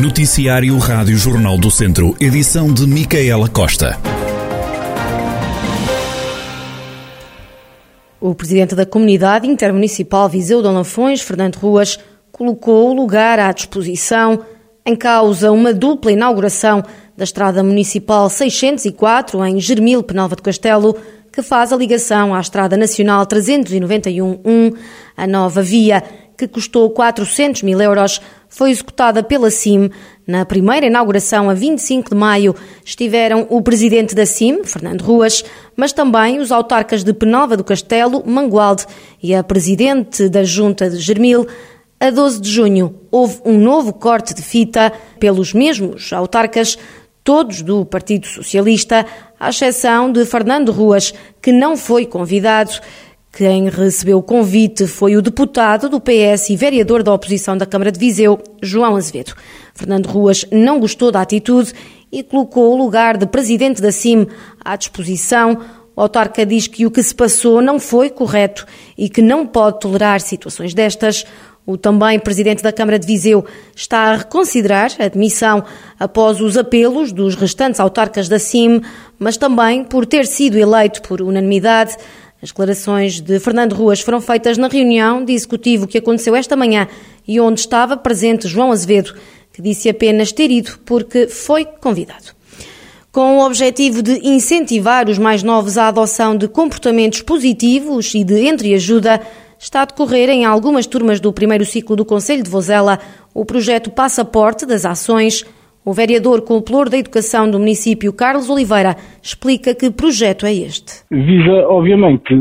Noticiário Rádio Jornal do Centro, edição de Micaela Costa. O presidente da Comunidade Intermunicipal Viseu de Lafões, Fernando Ruas, colocou o lugar à disposição em causa uma dupla inauguração da Estrada Municipal 604 em Germil, Penalva de Castelo, que faz a ligação à Estrada Nacional 391-1, a nova via, que custou 400 mil euros, foi executada pela CIM. Na primeira inauguração, a 25 de maio, estiveram o presidente da CIM, Fernando Ruas, mas também os autarcas de Penalva do Castelo, Mangualde, e a presidente da Junta de Germil, a 12 de junho, houve um novo corte de fita pelos mesmos autarcas, todos do Partido Socialista, à exceção de Fernando Ruas, que não foi convidado. Quem recebeu o convite foi o deputado do PS e vereador da oposição da Câmara de Viseu, João Azevedo. Fernando Ruas não gostou da atitude e colocou o lugar de presidente da CIM à disposição. O autarca diz que o que se passou não foi correto e que não pode tolerar situações destas. O também presidente da Câmara de Viseu está a reconsiderar a admissão após os apelos dos restantes autarcas da CIM, mas também por ter sido eleito por unanimidade. As declarações de Fernando Ruas foram feitas na reunião de executivo que aconteceu esta manhã e onde estava presente João Azevedo, que disse apenas ter ido porque foi convidado. Com o objetivo de incentivar os mais novos à adoção de comportamentos positivos e de entreajuda, está a decorrer em algumas turmas do primeiro ciclo do Conselho de Vozela o projeto Passaporte das Ações. O vereador com o pluro da educação do município, Carlos Oliveira, explica que projeto é este. Visa, obviamente,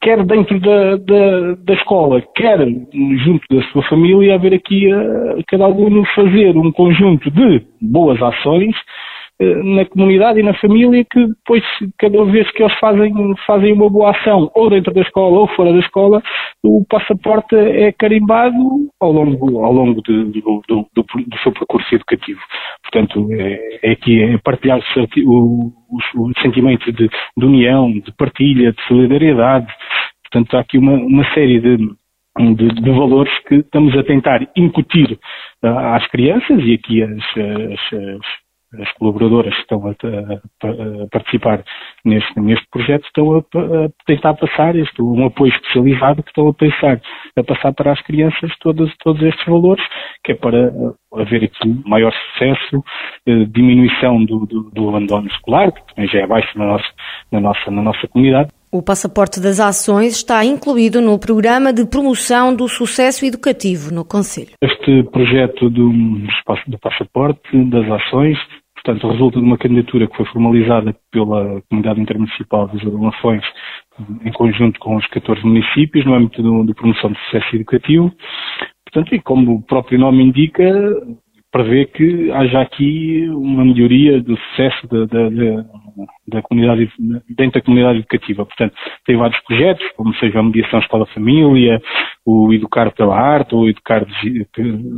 quer dentro da, da, da escola, quer junto da sua família, haver aqui a, cada aluno fazer um conjunto de boas ações eh, na comunidade e na família que depois, cada vez que eles fazem, fazem uma boa ação, ou dentro da escola ou fora da escola, o passaporte é carimbado ao longo, ao longo de, do, do, do, do, seu percurso educativo. Portanto, é, é aqui é partilhar o, o, o sentimento de, de, união, de partilha, de solidariedade. Portanto, há aqui uma, uma série de, de, de, valores que estamos a tentar incutir às crianças e aqui as, as, as as colaboradoras que estão a, a, a participar neste, neste projeto estão a, a, tentar passar este, um apoio especializado que estão a pensar a passar para as crianças todos, todos estes valores, que é para haver aqui maior sucesso, eh, diminuição do, do, do, abandono escolar, que também já é baixo na nossa, na nossa, na nossa comunidade. O passaporte das ações está incluído no programa de promoção do sucesso educativo no Conselho. Este projeto do, do passaporte das ações Portanto, resulta de uma candidatura que foi formalizada pela Comunidade Intermunicipal de Lafões em conjunto com os 14 municípios no âmbito do, de promoção de sucesso educativo. Portanto, e como o próprio nome indica, prevê que haja aqui uma melhoria do sucesso da, da, da, da, comunidade, dentro da comunidade educativa. Portanto, tem vários projetos, como seja a mediação escola-família, o educar pela arte, o educar,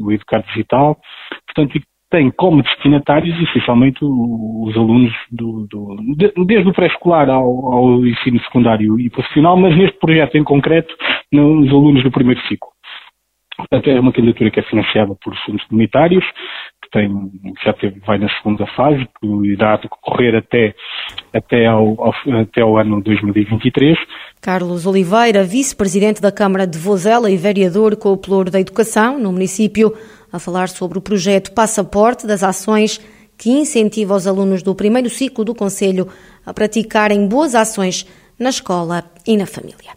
o educar digital. Portanto, tem como destinatários essencialmente os alunos do, do, desde o pré-escolar ao, ao, ensino secundário e profissional, mas neste projeto em concreto, os alunos do primeiro ciclo. Portanto, é uma candidatura que é financiada por fundos comunitários, que tem, já teve, vai na segunda fase, que irá decorrer até, até, ao, ao, até ao ano 2023. Carlos Oliveira, vice-presidente da Câmara de Vozela e vereador com o Pluro da Educação no município, a falar sobre o projeto Passaporte das Ações que incentiva os alunos do primeiro ciclo do Conselho a praticarem boas ações na escola e na família.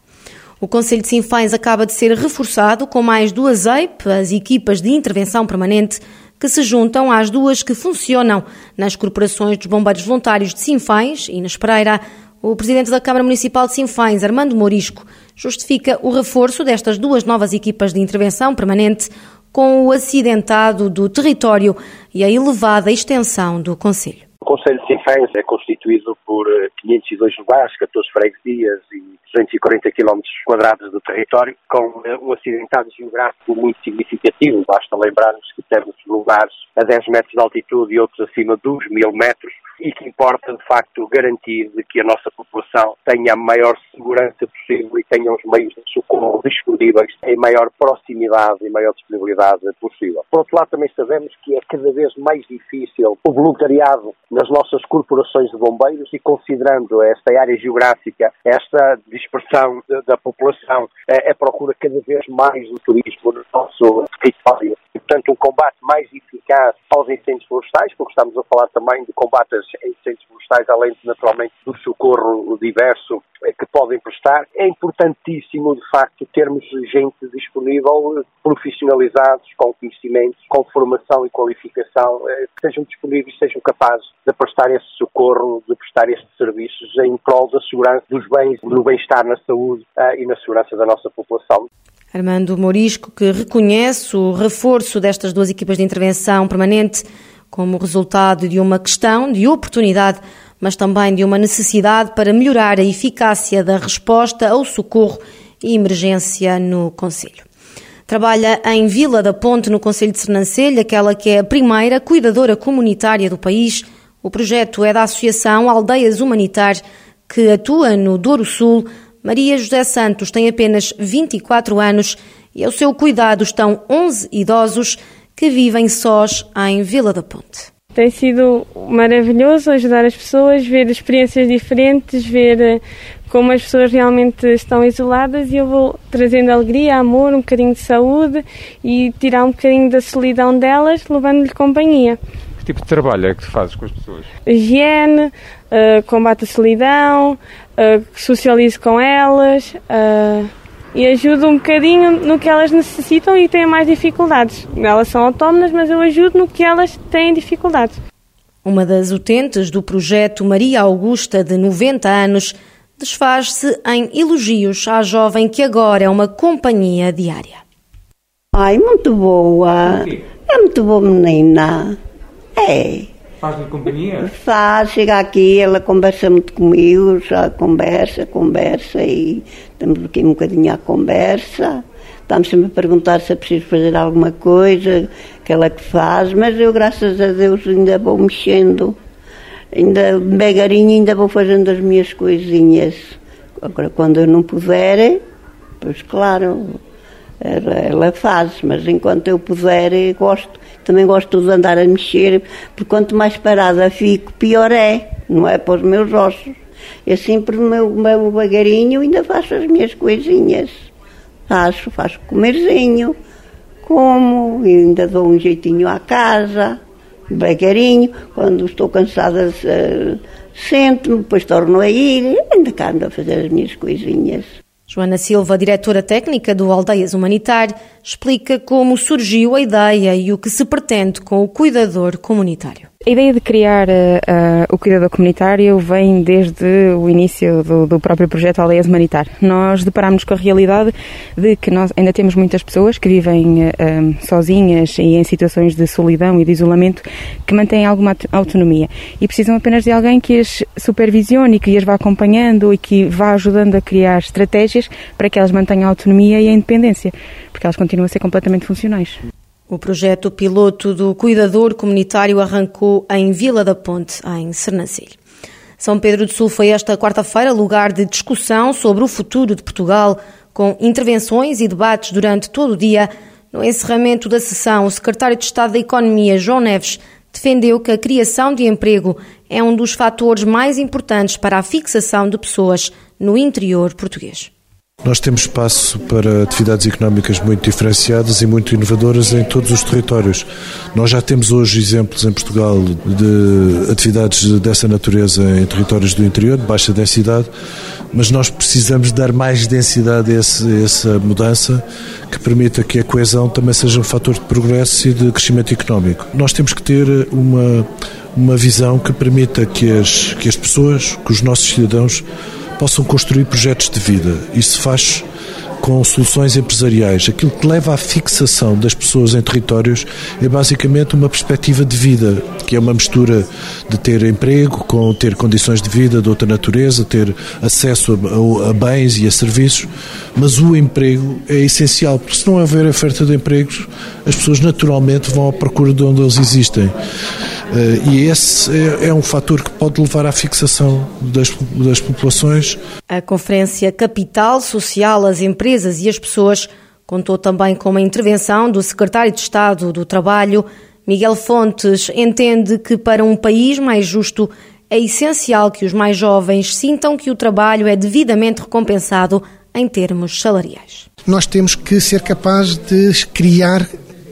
O Conselho de Sinfães acaba de ser reforçado com mais duas EIP, as equipas de intervenção permanente, que se juntam às duas que funcionam nas corporações dos bombeiros voluntários de Sinfães e na Espereira. O presidente da Câmara Municipal de Sinfães, Armando Morisco, justifica o reforço destas duas novas equipas de intervenção permanente com o acidentado do território e a elevada extensão do Conselho. Conselho de Sinfãs é constituído por 502 eh, lugares, 14 freguesias e 240 km quadrados do território, com eh, um acidentado geográfico muito significativo. Basta lembrarmos que temos lugares a 10 metros de altitude e outros acima dos mil metros, e que importa, de facto, garantir que a nossa população tenha a maior segurança possível e tenha os meios de socorro disponíveis em maior proximidade e maior disponibilidade possível. Por outro lado, também sabemos que é cada vez mais difícil o voluntariado nas nossas corporações de bombeiros e considerando esta área geográfica, esta dispersão da população, é, é procura cada vez mais do turismo no nosso território. E, portanto, um combate mais eficaz aos incêndios florestais, porque estamos a falar também de combates em incêndios florestais, além naturalmente, do socorro diverso que podem prestar. É importantíssimo, de facto, termos gente disponível, profissionalizados, com conhecimentos, com formação e qualificação, eh, que sejam disponíveis, sejam capazes de prestar esse socorro, de prestar estes serviços em prol da segurança dos bens, do bem-estar na saúde eh, e na segurança da nossa população. Armando Morisco, que reconhece o reforço destas duas equipas de intervenção permanente como resultado de uma questão de oportunidade mas também de uma necessidade para melhorar a eficácia da resposta ao socorro e emergência no Conselho. Trabalha em Vila da Ponte, no Conselho de Sernancelho, aquela que é a primeira cuidadora comunitária do país. O projeto é da Associação Aldeias Humanitar, que atua no Douro Sul. Maria José Santos tem apenas 24 anos e ao seu cuidado estão 11 idosos que vivem sós em Vila da Ponte. Tem sido maravilhoso ajudar as pessoas, ver experiências diferentes, ver eh, como as pessoas realmente estão isoladas e eu vou trazendo alegria, amor, um bocadinho de saúde e tirar um bocadinho da solidão delas, levando-lhe companhia. Que tipo de trabalho é que tu fazes com as pessoas? Higiene, uh, combate a solidão, uh, socializo com elas, uh, e ajudo um bocadinho no que elas necessitam e têm mais dificuldades. Elas são autónomas, mas eu ajudo no que elas têm dificuldades. Uma das utentes do projeto Maria Augusta, de 90 anos, desfaz-se em elogios à jovem que agora é uma companhia diária. Ai, muito boa. É muito boa menina. É. Faz-lhe companhia? Faz, chega aqui, ela conversa muito comigo, já conversa, conversa e estamos aqui um bocadinho à conversa. Estamos sempre a perguntar se é preciso fazer alguma coisa, aquela que faz, mas eu, graças a Deus, ainda vou mexendo, ainda devagarinho, ainda vou fazendo as minhas coisinhas. Agora, quando eu não puder, pois claro, ela, faz, mas enquanto eu puder, eu gosto também gosto de andar a mexer, porque quanto mais parada fico, pior é, não é para os meus ossos. Eu sempre, o meu, meu vagarinho, ainda faço as minhas coisinhas. Faço, faço comerzinho, como, ainda dou um jeitinho à casa, devagarinho. Quando estou cansada, uh, sento-me, depois torno a ir, ainda cá ando a fazer as minhas coisinhas. Joana Silva, diretora técnica do Aldeias Humanitar, explica como surgiu a ideia e o que se pretende com o cuidador comunitário. A ideia de criar uh, o cuidador comunitário vem desde o início do, do próprio projeto Aldeias Humanitar. Nós deparámos com a realidade de que nós ainda temos muitas pessoas que vivem uh, sozinhas e em situações de solidão e de isolamento que mantêm alguma autonomia e precisam apenas de alguém que as supervisione e que as vá acompanhando e que vá ajudando a criar estratégias para que elas mantenham a autonomia e a independência, porque elas continuam a ser completamente funcionais. O projeto piloto do cuidador comunitário arrancou em Vila da Ponte, em Sernancelho. São Pedro do Sul foi esta quarta-feira lugar de discussão sobre o futuro de Portugal, com intervenções e debates durante todo o dia. No encerramento da sessão, o secretário de Estado da Economia, João Neves, defendeu que a criação de emprego é um dos fatores mais importantes para a fixação de pessoas no interior português. Nós temos espaço para atividades económicas muito diferenciadas e muito inovadoras em todos os territórios. Nós já temos hoje exemplos em Portugal de atividades dessa natureza em territórios do interior, de baixa densidade, mas nós precisamos dar mais densidade a, esse, a essa mudança que permita que a coesão também seja um fator de progresso e de crescimento económico. Nós temos que ter uma, uma visão que permita que as, que as pessoas, que os nossos cidadãos, possam construir projetos de vida. Isso faz com soluções empresariais. Aquilo que leva à fixação das pessoas em territórios é basicamente uma perspectiva de vida, que é uma mistura de ter emprego com ter condições de vida de outra natureza, ter acesso a, a bens e a serviços, mas o emprego é essencial, porque se não houver oferta de empregos, as pessoas naturalmente vão à procura de onde eles existem. Eh, e esse é, é um fator que pode levar à fixação das, das populações. A Conferência Capital Social, as empresas e as pessoas contou também com uma intervenção do Secretário de Estado do Trabalho. Miguel Fontes entende que para um país mais justo é essencial que os mais jovens sintam que o trabalho é devidamente recompensado em termos salariais. Nós temos que ser capazes de criar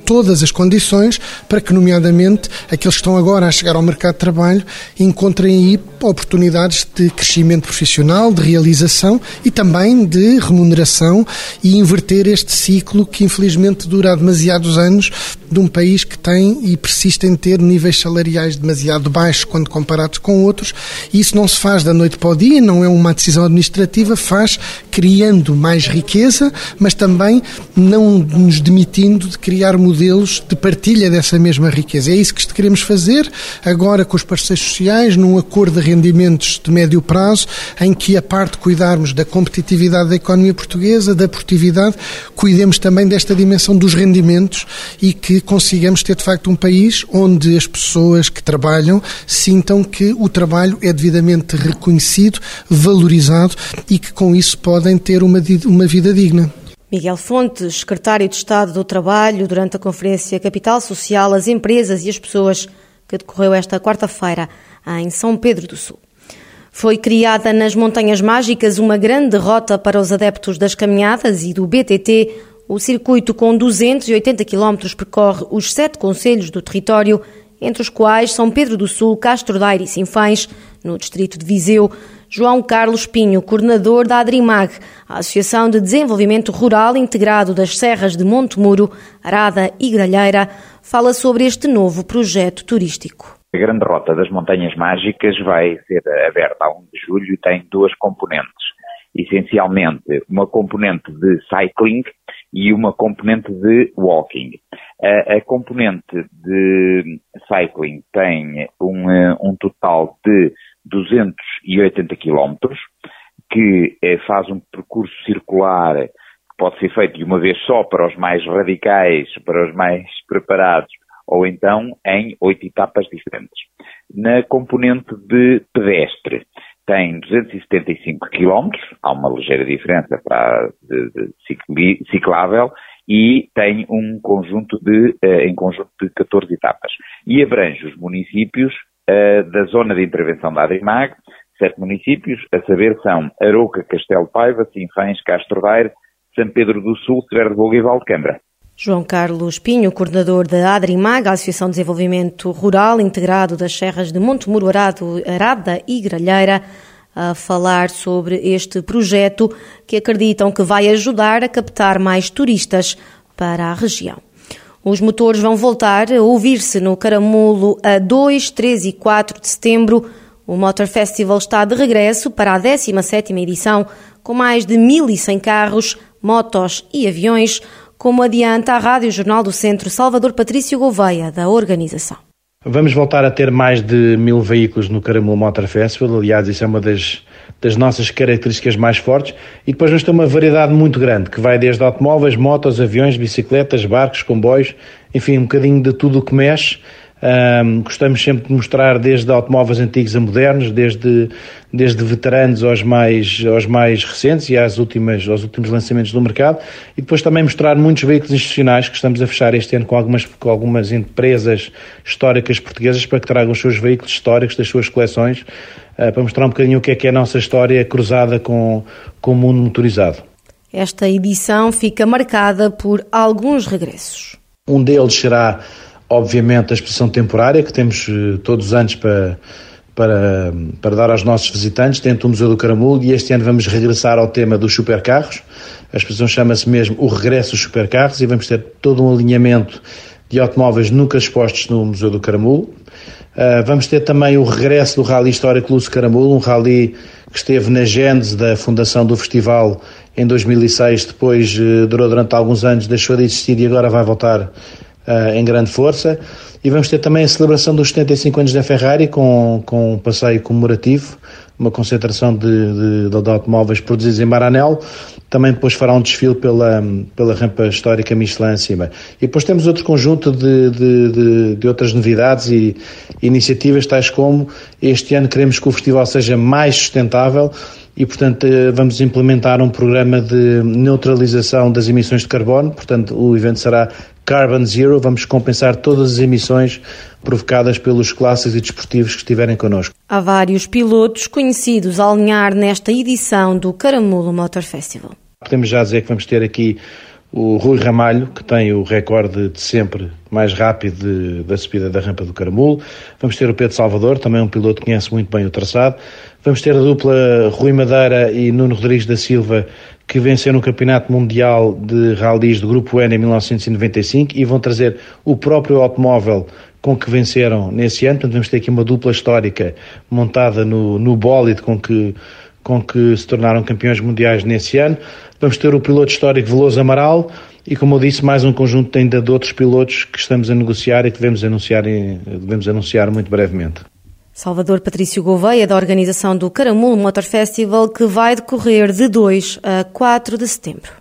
todas as condições para que, nomeadamente, aqueles que estão agora a chegar ao mercado de trabalho encontrem aí oportunidades de crescimento profissional, de realização e também de remuneração e inverter este ciclo que, infelizmente, dura há demasiados anos de um país que tem e persiste em ter níveis salariais demasiado baixos quando comparados com outros. E isso não se faz da noite para o dia, não é uma decisão administrativa, faz criando mais riqueza, mas também não nos demitindo de criar modelos de partilha dessa mesma riqueza. É isso que queremos fazer agora com os parceiros sociais, num acordo de rendimentos de médio prazo, em que a parte de cuidarmos da competitividade da economia portuguesa, da produtividade, cuidemos também desta dimensão dos rendimentos e que consigamos ter de facto um país onde as pessoas que trabalham sintam que o trabalho é devidamente reconhecido, valorizado e que com isso podem ter uma, uma vida digna. Miguel Fontes, secretário de Estado do Trabalho, durante a Conferência Capital Social, as empresas e as pessoas que decorreu esta quarta-feira em São Pedro do Sul. Foi criada nas Montanhas Mágicas uma grande rota para os adeptos das caminhadas e do BTT, o circuito, com 280 km, percorre os sete conselhos do território, entre os quais São Pedro do Sul, Castro Daire e Sinfães, no distrito de Viseu. João Carlos Pinho, coordenador da Adrimag, a Associação de Desenvolvimento Rural Integrado das Serras de Monte Muro, Arada e Gralheira, fala sobre este novo projeto turístico. A Grande Rota das Montanhas Mágicas vai ser aberta a 1 de julho e tem duas componentes. Essencialmente, uma componente de cycling e uma componente de walking. A, a componente de cycling tem um, eh, um total de 280 km, que eh, faz um percurso circular que pode ser feito de uma vez só para os mais radicais, para os mais preparados, ou então em oito etapas diferentes. Na componente de pedestre, tem 275 km, há uma ligeira diferença para de, de ciclável, e tem um conjunto de, uh, em conjunto de 14 etapas. E abrange os municípios uh, da zona de intervenção da Adrimag, sete municípios, a saber são Aroca, Castelo Paiva, Sinfães, Castro Daire, São Pedro do Sul, Severo de Boga e Valdecambra. João Carlos Pinho, coordenador da Adrimag, Associação de Desenvolvimento Rural Integrado das Serras de Montemuro, Arado, Arada e Gralheira, a falar sobre este projeto que acreditam que vai ajudar a captar mais turistas para a região. Os motores vão voltar a ouvir-se no Caramulo a 2, 3 e 4 de setembro. O Motor Festival está de regresso para a 17ª edição, com mais de 1.100 carros, motos e aviões, como adianta a Rádio Jornal do Centro Salvador Patrício Gouveia, da organização. Vamos voltar a ter mais de mil veículos no Caramulo Motor Festival, aliás, isso é uma das, das nossas características mais fortes, e depois vamos ter uma variedade muito grande, que vai desde automóveis, motos, aviões, bicicletas, barcos, comboios, enfim, um bocadinho de tudo o que mexe, um, gostamos sempre de mostrar desde automóveis antigos a modernos, desde, desde veteranos aos mais, aos mais recentes e às últimas, aos últimos lançamentos do mercado. E depois também mostrar muitos veículos institucionais que estamos a fechar este ano com algumas, com algumas empresas históricas portuguesas para que tragam os seus veículos históricos das suas coleções, para mostrar um bocadinho o que é que é a nossa história cruzada com, com o mundo motorizado. Esta edição fica marcada por alguns regressos. Um deles será obviamente, a exposição temporária que temos eh, todos os anos para, para, para dar aos nossos visitantes dentro do Museu do Caramulo e este ano vamos regressar ao tema dos supercarros. A exposição chama-se mesmo O Regresso dos Supercarros e vamos ter todo um alinhamento de automóveis nunca expostos no Museu do Caramulo. Uh, vamos ter também o regresso do Rally Histórico Lúcio Caramulo, um rally que esteve na gênese da fundação do festival em 2006, depois uh, durou durante alguns anos, deixou de existir e agora vai voltar uh, em grande força. E vamos ter também a celebração dos 75 anos da Ferrari com, com um passeio comemorativo, uma concentração de, de, de automóveis produzidos em Maranello. Também depois fará um desfile pela, pela rampa histórica Michelin em cima. E depois temos outro conjunto de, de, de outras novidades e iniciativas, tais como este ano queremos que o festival seja mais sustentável e, portanto, eh, vamos implementar um programa de neutralização das emissões de carbono. Portanto, o evento será Carbon Zero. Vamos compensar todas as emissões provocadas pelos clássicos e desportivos que estiverem connosco. Há vários pilotos conhecidos a alinhar nesta edição do Caramulo Motor Festival. Podemos já dizer que vamos ter aqui o Rui Ramalho, que tem o recorde de sempre mais rápido de, da subida da rampa do Caramulo. Vamos ter o Pedro Salvador, também um piloto que conhece muito bem o traçado. Vamos ter a dupla Rui Madeira e Nuno Rodrigues da Silva, que venceram o Campeonato Mundial de Rallys do Grupo N em 1995 e vão trazer o próprio automóvel com que venceram nesse ano. Portanto, vamos ter aqui uma dupla histórica montada no, no bólide com que, com que se tornaram campeões mundiais nesse ano. Vamos ter o piloto histórico Veloso Amaral e, como eu disse, mais um conjunto ainda de outros pilotos que estamos a negociar e que devemos anunciar, devemos anunciar muito brevemente. Salvador Patrício Gouveia, da organização do Caramulo Motor Festival, que vai decorrer de 2 a 4 de setembro.